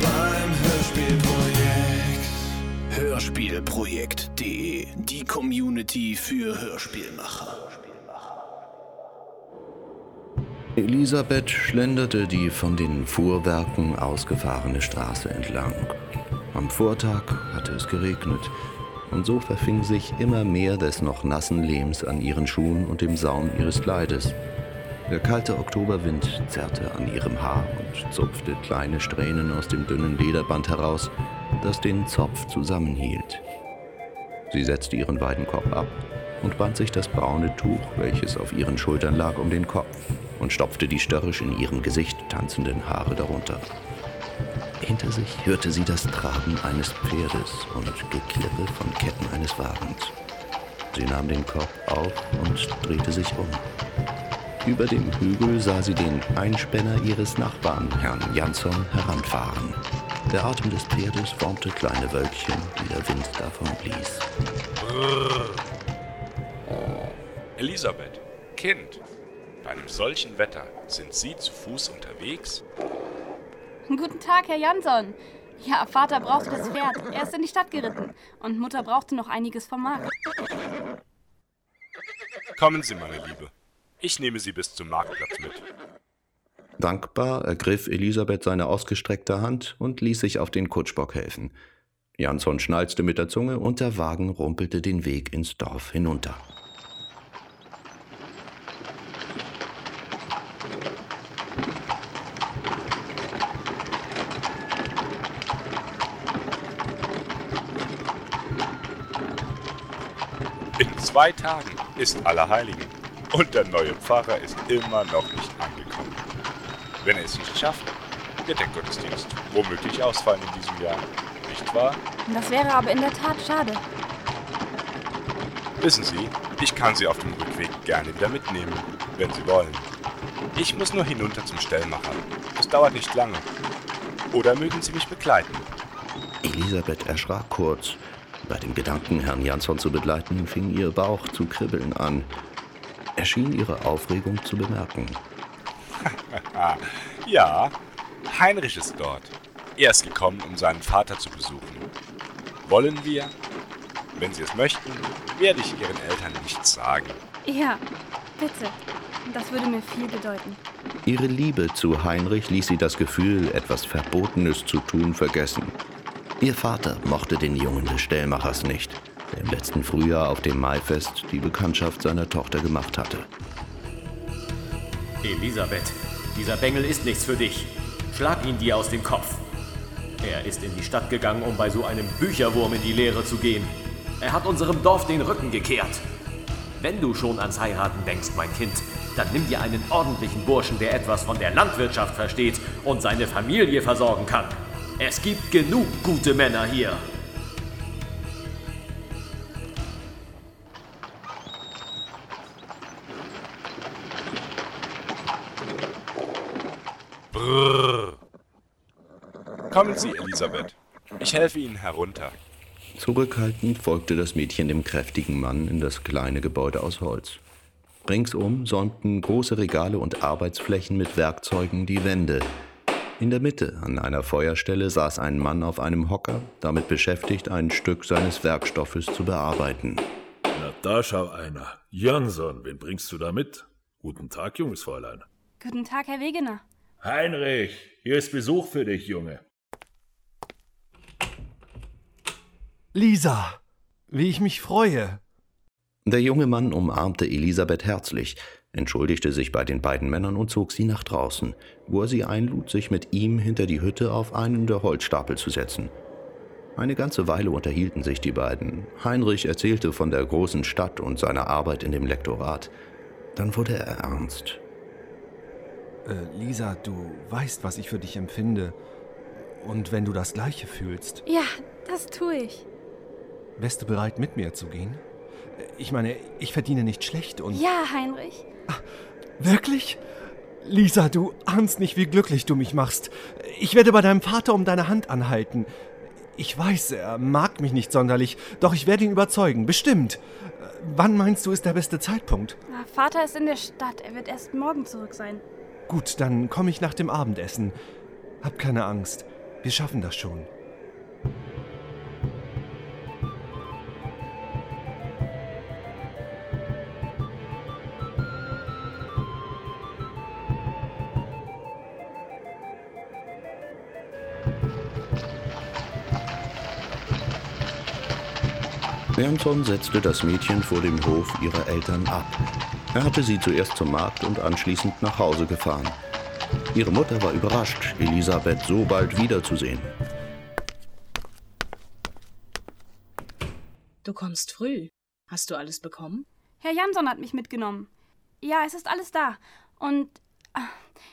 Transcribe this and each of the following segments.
beim Hörspielprojekt. Hörspielprojekt.de, die Community für Hörspielmacher. Elisabeth schlenderte die von den Fuhrwerken ausgefahrene Straße entlang. Am Vortag hatte es geregnet, und so verfing sich immer mehr des noch nassen Lehms an ihren Schuhen und dem Saum ihres Kleides. Der kalte Oktoberwind zerrte an ihrem Haar und zupfte kleine Strähnen aus dem dünnen Lederband heraus, das den Zopf zusammenhielt. Sie setzte ihren Weidenkopf ab und band sich das braune Tuch, welches auf ihren Schultern lag, um den Kopf und stopfte die störrisch in ihrem Gesicht tanzenden Haare darunter. Hinter sich hörte sie das Traben eines Pferdes und Geklirre von Ketten eines Wagens. Sie nahm den Kopf auf und drehte sich um. Über dem Hügel sah sie den Einspänner ihres Nachbarn, Herrn Jansson, heranfahren. Der Atem des Pferdes formte kleine Wölkchen, die der Wind davon blies. Elisabeth, Kind, bei einem solchen Wetter sind Sie zu Fuß unterwegs? Guten Tag, Herr Jansson. Ja, Vater brauchte das Pferd. Er ist in die Stadt geritten. Und Mutter brauchte noch einiges vom Markt. Kommen Sie, meine Liebe. Ich nehme Sie bis zum Marktplatz mit. Dankbar ergriff Elisabeth seine ausgestreckte Hand und ließ sich auf den Kutschbock helfen. Jansson schnalzte mit der Zunge und der Wagen rumpelte den Weg ins Dorf hinunter. In zwei Tagen ist Allerheiligen und der neue Pfarrer ist immer noch nicht angekommen. Wenn er es nicht schafft, wird der Gottesdienst womöglich ausfallen in diesem Jahr. Nicht wahr? Das wäre aber in der Tat schade. Wissen Sie, ich kann Sie auf dem Rückweg gerne wieder mitnehmen, wenn Sie wollen. Ich muss nur hinunter zum Stellmacher. Es dauert nicht lange. Oder mögen Sie mich begleiten? Elisabeth erschrak kurz. Bei dem Gedanken, Herrn Jansson zu begleiten, fing ihr Bauch zu kribbeln an. Er schien ihre Aufregung zu bemerken. ja, Heinrich ist dort. Er ist gekommen, um seinen Vater zu besuchen. Wollen wir? Wenn Sie es möchten, werde ich Ihren Eltern nichts sagen. Ja, bitte. Das würde mir viel bedeuten. Ihre Liebe zu Heinrich ließ sie das Gefühl, etwas Verbotenes zu tun, vergessen. Ihr Vater mochte den Jungen des Stellmachers nicht, im letzten Frühjahr auf dem Maifest die Bekanntschaft seiner Tochter gemacht hatte. Elisabeth, dieser Bengel ist nichts für dich. Schlag ihn dir aus dem Kopf. Er ist in die Stadt gegangen, um bei so einem Bücherwurm in die Lehre zu gehen. Er hat unserem Dorf den Rücken gekehrt. Wenn du schon ans Heiraten denkst, mein Kind, dann nimm dir einen ordentlichen Burschen, der etwas von der Landwirtschaft versteht und seine Familie versorgen kann. Es gibt genug gute Männer hier. Kommen Sie, Elisabeth. Ich helfe Ihnen herunter. Zurückhaltend folgte das Mädchen dem kräftigen Mann in das kleine Gebäude aus Holz. Ringsum säumten große Regale und Arbeitsflächen mit Werkzeugen die Wände. In der Mitte, an einer Feuerstelle, saß ein Mann auf einem Hocker, damit beschäftigt, ein Stück seines Werkstoffes zu bearbeiten. Na, da schau einer. Jansson, wen bringst du da mit? Guten Tag, junges Fräulein. Guten Tag, Herr Wegener. Heinrich, hier ist Besuch für dich, Junge. Lisa, wie ich mich freue. Der junge Mann umarmte Elisabeth herzlich, entschuldigte sich bei den beiden Männern und zog sie nach draußen, wo er sie einlud, sich mit ihm hinter die Hütte auf einen der Holzstapel zu setzen. Eine ganze Weile unterhielten sich die beiden. Heinrich erzählte von der großen Stadt und seiner Arbeit in dem Lektorat. Dann wurde er ernst. Äh, Lisa, du weißt, was ich für dich empfinde. Und wenn du das Gleiche fühlst, Ja, das tue ich. Wärst du bereit, mit mir zu gehen? Ich meine, ich verdiene nicht schlecht und. Ja, Heinrich. Wirklich? Lisa, du ahnst nicht, wie glücklich du mich machst. Ich werde bei deinem Vater um deine Hand anhalten. Ich weiß, er mag mich nicht sonderlich, doch ich werde ihn überzeugen, bestimmt. Äh, Wann meinst du, ist der beste Zeitpunkt? Na, Vater ist in der Stadt. Er wird erst morgen zurück sein. Gut, dann komme ich nach dem Abendessen. Hab keine Angst. Wir schaffen das schon. Jansson setzte das Mädchen vor dem Hof ihrer Eltern ab. Er hatte sie zuerst zum Markt und anschließend nach Hause gefahren. Ihre Mutter war überrascht, Elisabeth so bald wiederzusehen. Du kommst früh. Hast du alles bekommen? Herr Jansson hat mich mitgenommen. Ja, es ist alles da. Und äh,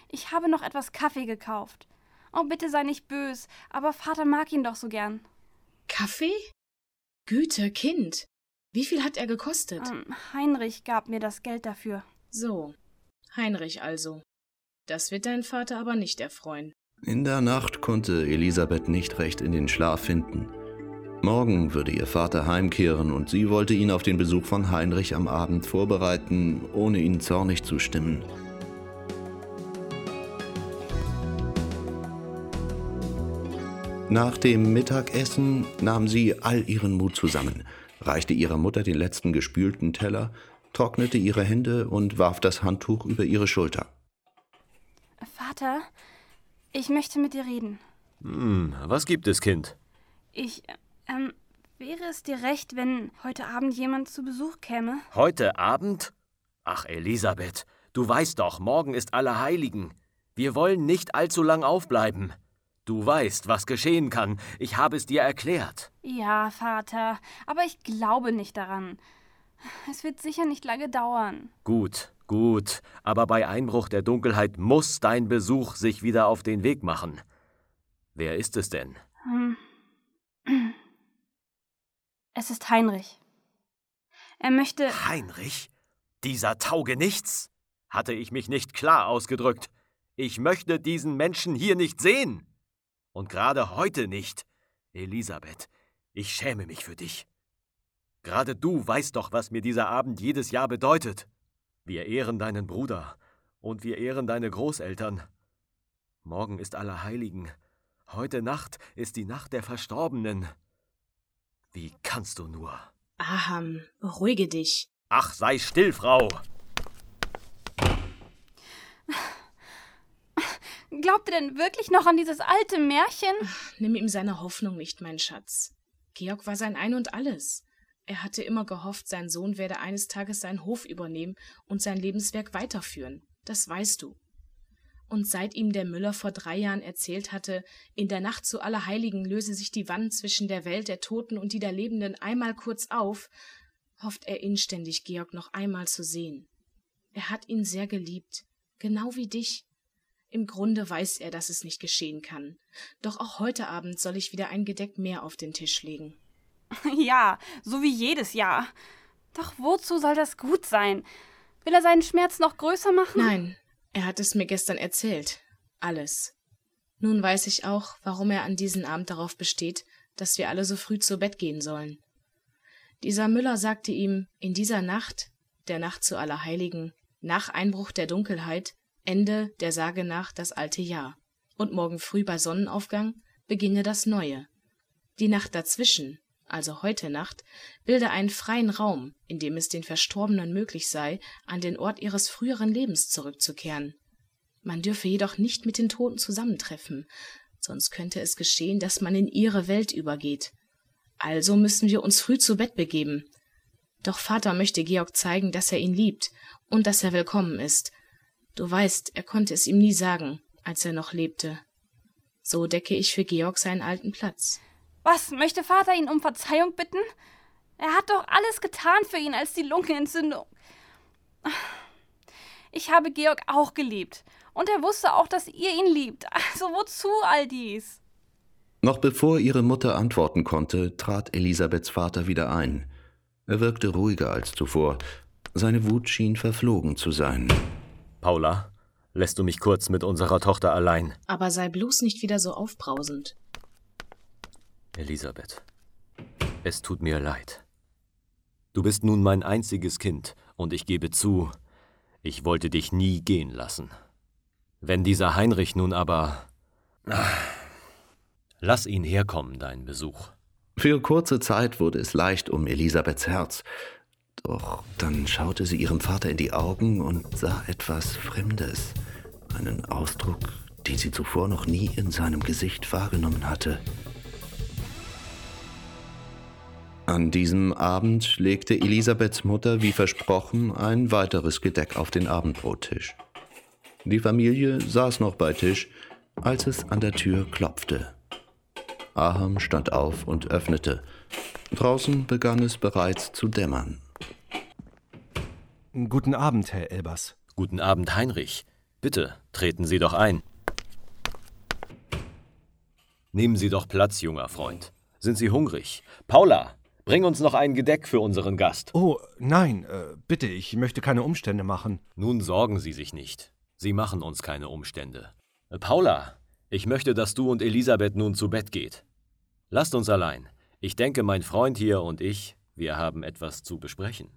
ich habe noch etwas Kaffee gekauft. Oh, bitte sei nicht bös, aber Vater mag ihn doch so gern. Kaffee? Güte, Kind. Wie viel hat er gekostet? Ähm, Heinrich gab mir das Geld dafür. So, Heinrich also. Das wird dein Vater aber nicht erfreuen. In der Nacht konnte Elisabeth nicht recht in den Schlaf finden. Morgen würde ihr Vater heimkehren und sie wollte ihn auf den Besuch von Heinrich am Abend vorbereiten, ohne ihn zornig zu stimmen. Nach dem Mittagessen nahm sie all ihren Mut zusammen, reichte ihrer Mutter den letzten gespülten Teller, trocknete ihre Hände und warf das Handtuch über ihre Schulter. Vater, ich möchte mit dir reden. Hm, was gibt es, Kind? Ich, ähm, wäre es dir recht, wenn heute Abend jemand zu Besuch käme? Heute Abend? Ach, Elisabeth, du weißt doch, morgen ist Allerheiligen. Wir wollen nicht allzu lang aufbleiben. Du weißt, was geschehen kann. Ich habe es dir erklärt. Ja, Vater, aber ich glaube nicht daran. Es wird sicher nicht lange dauern. Gut, gut, aber bei Einbruch der Dunkelheit muss dein Besuch sich wieder auf den Weg machen. Wer ist es denn? Hm. Es ist Heinrich. Er möchte. Heinrich? Dieser Taugenichts? Hatte ich mich nicht klar ausgedrückt. Ich möchte diesen Menschen hier nicht sehen. Und gerade heute nicht. Elisabeth, ich schäme mich für dich. Gerade du weißt doch, was mir dieser Abend jedes Jahr bedeutet. Wir ehren deinen Bruder und wir ehren deine Großeltern. Morgen ist Allerheiligen. Heute Nacht ist die Nacht der Verstorbenen. Wie kannst du nur? Aham, beruhige dich. Ach, sei still, Frau. Glaubt ihr denn wirklich noch an dieses alte Märchen? Nimm ihm seine Hoffnung nicht, mein Schatz. Georg war sein Ein und alles. Er hatte immer gehofft, sein Sohn werde eines Tages seinen Hof übernehmen und sein Lebenswerk weiterführen. Das weißt du. Und seit ihm der Müller vor drei Jahren erzählt hatte, in der Nacht zu Allerheiligen löse sich die Wand zwischen der Welt der Toten und die der Lebenden einmal kurz auf, hofft er inständig, Georg noch einmal zu sehen. Er hat ihn sehr geliebt, genau wie dich. Im Grunde weiß er, dass es nicht geschehen kann. Doch auch heute Abend soll ich wieder ein Gedeck mehr auf den Tisch legen. Ja, so wie jedes Jahr. Doch wozu soll das gut sein? Will er seinen Schmerz noch größer machen? Nein, er hat es mir gestern erzählt. Alles. Nun weiß ich auch, warum er an diesem Abend darauf besteht, dass wir alle so früh zu Bett gehen sollen. Dieser Müller sagte ihm, in dieser Nacht, der Nacht zu Allerheiligen, nach Einbruch der Dunkelheit, Ende der Sage nach das alte Jahr. Und morgen früh bei Sonnenaufgang beginne das neue. Die Nacht dazwischen, also heute Nacht, bilde einen freien Raum, in dem es den Verstorbenen möglich sei, an den Ort ihres früheren Lebens zurückzukehren. Man dürfe jedoch nicht mit den Toten zusammentreffen, sonst könnte es geschehen, dass man in ihre Welt übergeht. Also müssen wir uns früh zu Bett begeben. Doch Vater möchte Georg zeigen, dass er ihn liebt und dass er willkommen ist, Du weißt, er konnte es ihm nie sagen, als er noch lebte. So decke ich für Georg seinen alten Platz. Was, möchte Vater ihn um Verzeihung bitten? Er hat doch alles getan für ihn als die Lungenentzündung. Ich habe Georg auch geliebt. Und er wusste auch, dass ihr ihn liebt. Also wozu all dies? Noch bevor ihre Mutter antworten konnte, trat Elisabeths Vater wieder ein. Er wirkte ruhiger als zuvor. Seine Wut schien verflogen zu sein. Paula, lässt du mich kurz mit unserer Tochter allein? Aber sei bloß nicht wieder so aufbrausend. Elisabeth, es tut mir leid. Du bist nun mein einziges Kind, und ich gebe zu, ich wollte dich nie gehen lassen. Wenn dieser Heinrich nun aber. Lass ihn herkommen, deinen Besuch. Für kurze Zeit wurde es leicht um Elisabeths Herz. Doch dann schaute sie ihrem Vater in die Augen und sah etwas Fremdes. Einen Ausdruck, den sie zuvor noch nie in seinem Gesicht wahrgenommen hatte. An diesem Abend legte Elisabeths Mutter wie versprochen ein weiteres Gedeck auf den Abendbrottisch. Die Familie saß noch bei Tisch, als es an der Tür klopfte. Aham stand auf und öffnete. Draußen begann es bereits zu dämmern. Guten Abend, Herr Elbers. Guten Abend, Heinrich. Bitte, treten Sie doch ein. Nehmen Sie doch Platz, junger Freund. Sind Sie hungrig? Paula, bring uns noch ein Gedeck für unseren Gast. Oh, nein, äh, bitte, ich möchte keine Umstände machen. Nun sorgen Sie sich nicht. Sie machen uns keine Umstände. Äh, Paula, ich möchte, dass du und Elisabeth nun zu Bett geht. Lasst uns allein. Ich denke, mein Freund hier und ich, wir haben etwas zu besprechen.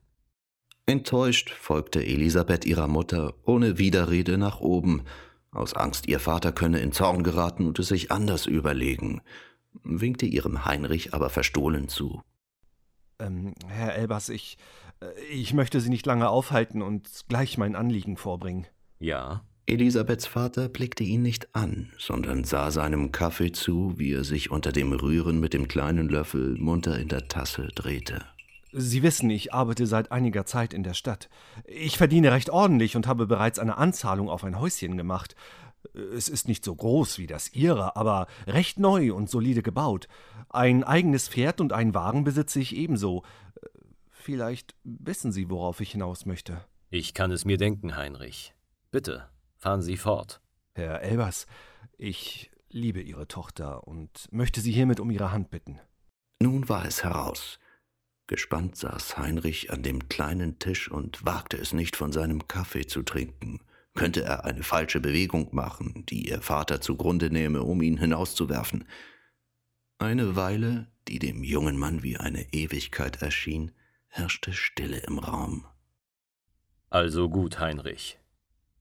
Enttäuscht folgte Elisabeth ihrer Mutter ohne Widerrede nach oben, aus Angst, ihr Vater könne in Zorn geraten und es sich anders überlegen, winkte ihrem Heinrich aber verstohlen zu. Ähm, Herr Elbers, ich, äh, ich möchte Sie nicht lange aufhalten und gleich mein Anliegen vorbringen. Ja? Elisabeths Vater blickte ihn nicht an, sondern sah seinem Kaffee zu, wie er sich unter dem Rühren mit dem kleinen Löffel munter in der Tasse drehte. Sie wissen, ich arbeite seit einiger Zeit in der Stadt. Ich verdiene recht ordentlich und habe bereits eine Anzahlung auf ein Häuschen gemacht. Es ist nicht so groß wie das Ihre, aber recht neu und solide gebaut. Ein eigenes Pferd und einen Wagen besitze ich ebenso. Vielleicht wissen Sie, worauf ich hinaus möchte. Ich kann es mir denken, Heinrich. Bitte, fahren Sie fort. Herr Elbers, ich liebe Ihre Tochter und möchte Sie hiermit um Ihre Hand bitten. Nun war es heraus. Gespannt saß Heinrich an dem kleinen Tisch und wagte es nicht, von seinem Kaffee zu trinken. Könnte er eine falsche Bewegung machen, die ihr Vater zugrunde nehme, um ihn hinauszuwerfen? Eine Weile, die dem jungen Mann wie eine Ewigkeit erschien, herrschte Stille im Raum. Also gut, Heinrich.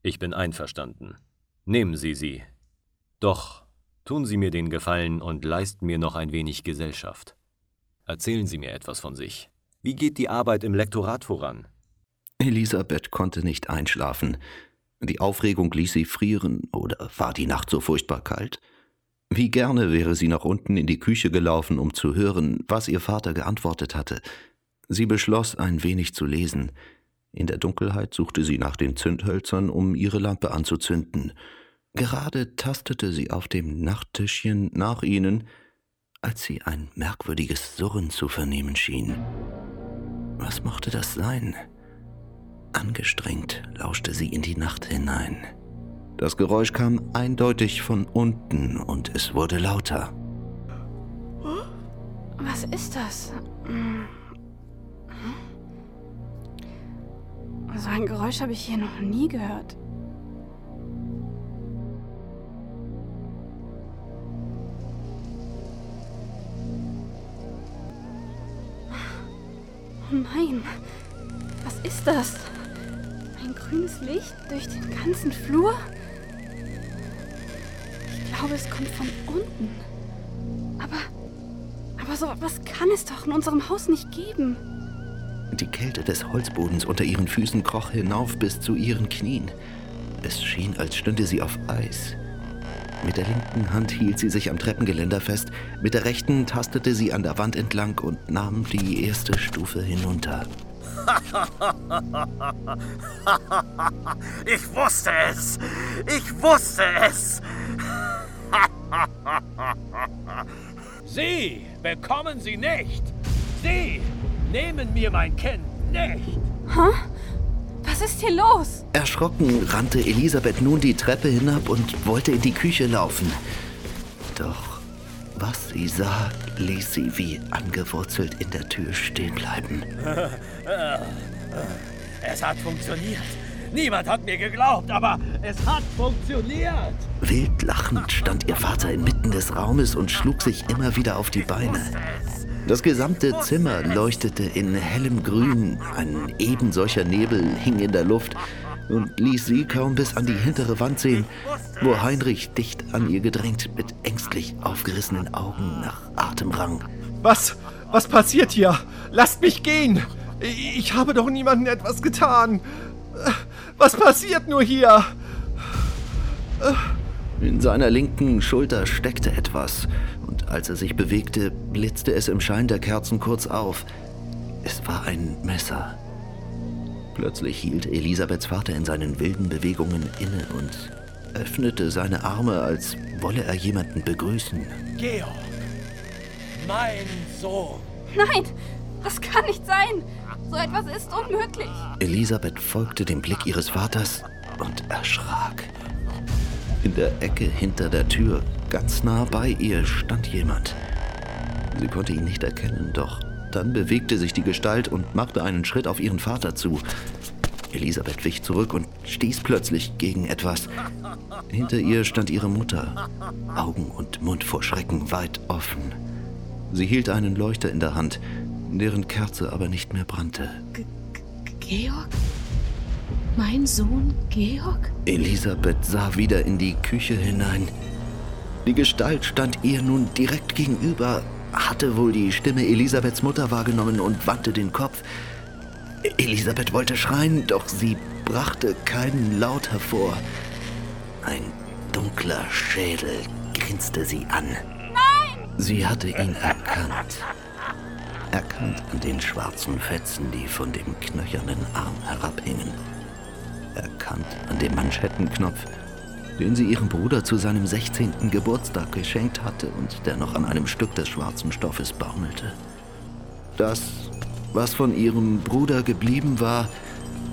Ich bin einverstanden. Nehmen Sie sie. Doch tun Sie mir den Gefallen und leisten mir noch ein wenig Gesellschaft. Erzählen Sie mir etwas von sich. Wie geht die Arbeit im Lektorat voran? Elisabeth konnte nicht einschlafen. Die Aufregung ließ sie frieren, oder war die Nacht so furchtbar kalt? Wie gerne wäre sie nach unten in die Küche gelaufen, um zu hören, was ihr Vater geantwortet hatte. Sie beschloss, ein wenig zu lesen. In der Dunkelheit suchte sie nach den Zündhölzern, um ihre Lampe anzuzünden. Gerade tastete sie auf dem Nachttischchen nach ihnen, als sie ein merkwürdiges Surren zu vernehmen schien. Was mochte das sein? Angestrengt lauschte sie in die Nacht hinein. Das Geräusch kam eindeutig von unten und es wurde lauter. Was ist das? Hm. So ein Geräusch habe ich hier noch nie gehört. Oh nein, was ist das? Ein grünes Licht durch den ganzen Flur? Ich glaube, es kommt von unten. Aber, aber so was kann es doch in unserem Haus nicht geben. Die Kälte des Holzbodens unter ihren Füßen kroch hinauf bis zu ihren Knien. Es schien, als stünde sie auf Eis. Mit der linken Hand hielt sie sich am Treppengeländer fest, mit der rechten tastete sie an der Wand entlang und nahm die erste Stufe hinunter. ich wusste es! Ich wusste es! Sie bekommen sie nicht! Sie nehmen mir mein Kind nicht! Hä? Was ist hier los? Erschrocken rannte Elisabeth nun die Treppe hinab und wollte in die Küche laufen. Doch was sie sah, ließ sie wie angewurzelt in der Tür stehen bleiben. Es hat funktioniert. Niemand hat mir geglaubt, aber es hat funktioniert. Wild lachend stand ihr Vater inmitten des Raumes und schlug sich immer wieder auf die Beine. Das gesamte Zimmer leuchtete in hellem Grün, ein eben solcher Nebel hing in der Luft, und ließ sie kaum bis an die hintere Wand sehen, wo Heinrich dicht an ihr gedrängt mit ängstlich aufgerissenen Augen nach Atem rang. Was? Was passiert hier? Lasst mich gehen! Ich habe doch niemandem etwas getan. Was passiert nur hier? In seiner linken Schulter steckte etwas, und als er sich bewegte, blitzte es im Schein der Kerzen kurz auf. Es war ein Messer. Plötzlich hielt Elisabeths Vater in seinen wilden Bewegungen inne und öffnete seine Arme, als wolle er jemanden begrüßen. Georg, mein Sohn. Nein, das kann nicht sein. So etwas ist unmöglich. Elisabeth folgte dem Blick ihres Vaters und erschrak. In der Ecke hinter der Tür, ganz nah bei ihr, stand jemand. Sie konnte ihn nicht erkennen, doch dann bewegte sich die Gestalt und machte einen Schritt auf ihren Vater zu. Elisabeth wich zurück und stieß plötzlich gegen etwas. Hinter ihr stand ihre Mutter, Augen und Mund vor Schrecken weit offen. Sie hielt einen Leuchter in der Hand, deren Kerze aber nicht mehr brannte. G Georg? Mein Sohn Georg? Elisabeth sah wieder in die Küche hinein. Die Gestalt stand ihr nun direkt gegenüber, hatte wohl die Stimme Elisabeths Mutter wahrgenommen und wandte den Kopf. Elisabeth wollte schreien, doch sie brachte keinen Laut hervor. Ein dunkler Schädel grinste sie an. Nein! Sie hatte ihn erkannt. Erkannt an den schwarzen Fetzen, die von dem knöchernen Arm herabhingen. Erkannt an dem Manschettenknopf, den sie ihrem Bruder zu seinem 16. Geburtstag geschenkt hatte und der noch an einem Stück des schwarzen Stoffes baumelte. Das, was von ihrem Bruder geblieben war,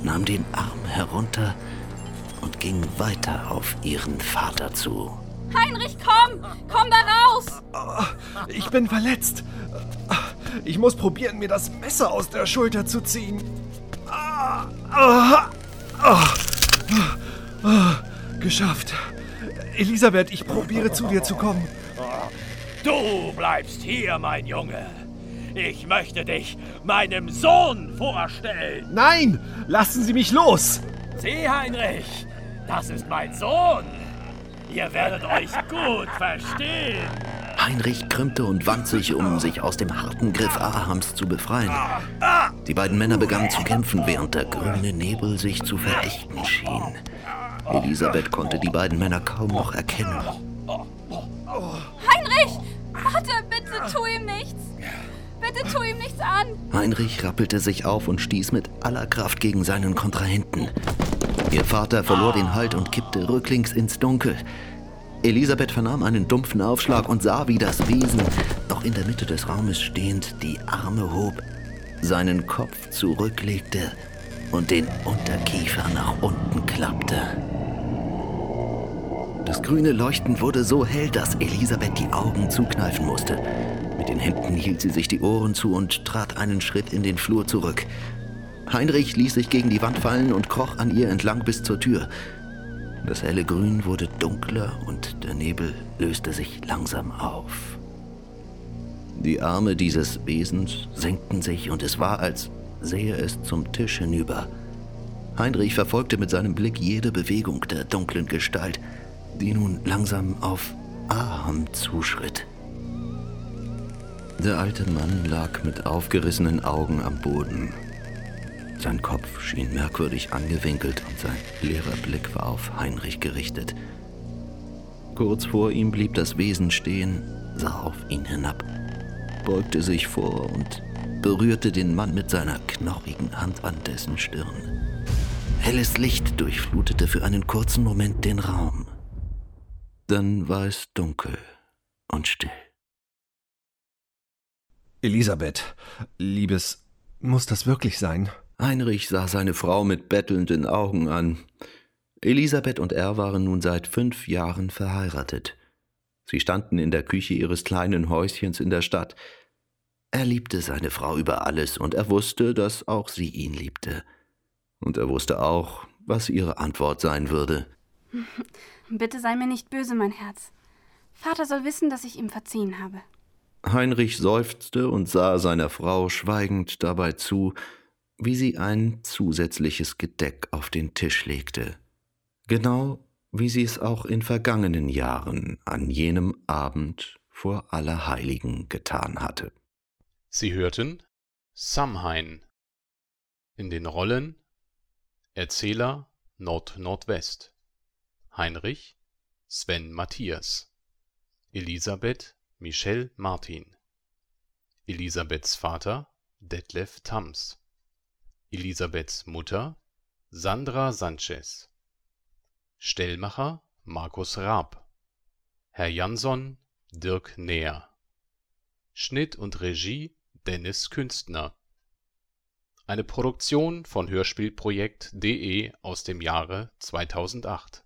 nahm den Arm herunter und ging weiter auf ihren Vater zu. Heinrich, komm! Komm da raus! Ich bin verletzt. Ich muss probieren, mir das Messer aus der Schulter zu ziehen. Ah, ah, ah, ah, geschafft. Elisabeth, ich probiere zu dir zu kommen. Du bleibst hier, mein Junge. Ich möchte dich meinem Sohn vorstellen. Nein, lassen Sie mich los. Sieh, Heinrich, das ist mein Sohn. Ihr werdet euch gut verstehen. Heinrich krümmte und wand sich, um sich aus dem harten Griff Ahams zu befreien. Die beiden Männer begannen zu kämpfen, während der grüne Nebel sich zu verächten schien. Elisabeth konnte die beiden Männer kaum noch erkennen. Heinrich! Warte, bitte tu ihm nichts! Bitte tu ihm nichts an! Heinrich rappelte sich auf und stieß mit aller Kraft gegen seinen Kontrahenten. Ihr Vater verlor den Halt und kippte rücklings ins Dunkel. Elisabeth vernahm einen dumpfen Aufschlag und sah, wie das Wesen, noch in der Mitte des Raumes stehend, die Arme hob, seinen Kopf zurücklegte und den Unterkiefer nach unten klappte. Das grüne Leuchten wurde so hell, dass Elisabeth die Augen zukneifen musste. Mit den Händen hielt sie sich die Ohren zu und trat einen Schritt in den Flur zurück. Heinrich ließ sich gegen die Wand fallen und kroch an ihr entlang bis zur Tür. Das helle Grün wurde dunkler und der Nebel löste sich langsam auf. Die Arme dieses Wesens senkten sich und es war, als sehe es zum Tisch hinüber. Heinrich verfolgte mit seinem Blick jede Bewegung der dunklen Gestalt, die nun langsam auf Aham zuschritt. Der alte Mann lag mit aufgerissenen Augen am Boden. Sein Kopf schien merkwürdig angewinkelt und sein leerer Blick war auf Heinrich gerichtet. Kurz vor ihm blieb das Wesen stehen, sah auf ihn hinab, beugte sich vor und berührte den Mann mit seiner knorrigen Hand an dessen Stirn. Helles Licht durchflutete für einen kurzen Moment den Raum. Dann war es dunkel und still. Elisabeth, Liebes, muss das wirklich sein? Heinrich sah seine Frau mit bettelnden Augen an. Elisabeth und er waren nun seit fünf Jahren verheiratet. Sie standen in der Küche ihres kleinen Häuschens in der Stadt. Er liebte seine Frau über alles und er wusste, dass auch sie ihn liebte. Und er wusste auch, was ihre Antwort sein würde. Bitte sei mir nicht böse, mein Herz. Vater soll wissen, dass ich ihm verziehen habe. Heinrich seufzte und sah seiner Frau schweigend dabei zu, wie sie ein zusätzliches Gedeck auf den Tisch legte. Genau wie sie es auch in vergangenen Jahren an jenem Abend vor Allerheiligen getan hatte. Sie hörten Samhain. In den Rollen Erzähler Nord-Nordwest Heinrich Sven Matthias Elisabeth Michelle Martin Elisabeths Vater Detlef Tams Elisabeths Mutter Sandra Sanchez. Stellmacher Markus Raab. Herr Jansson Dirk Näher. Schnitt und Regie Dennis Künstner. Eine Produktion von Hörspielprojekt.de aus dem Jahre 2008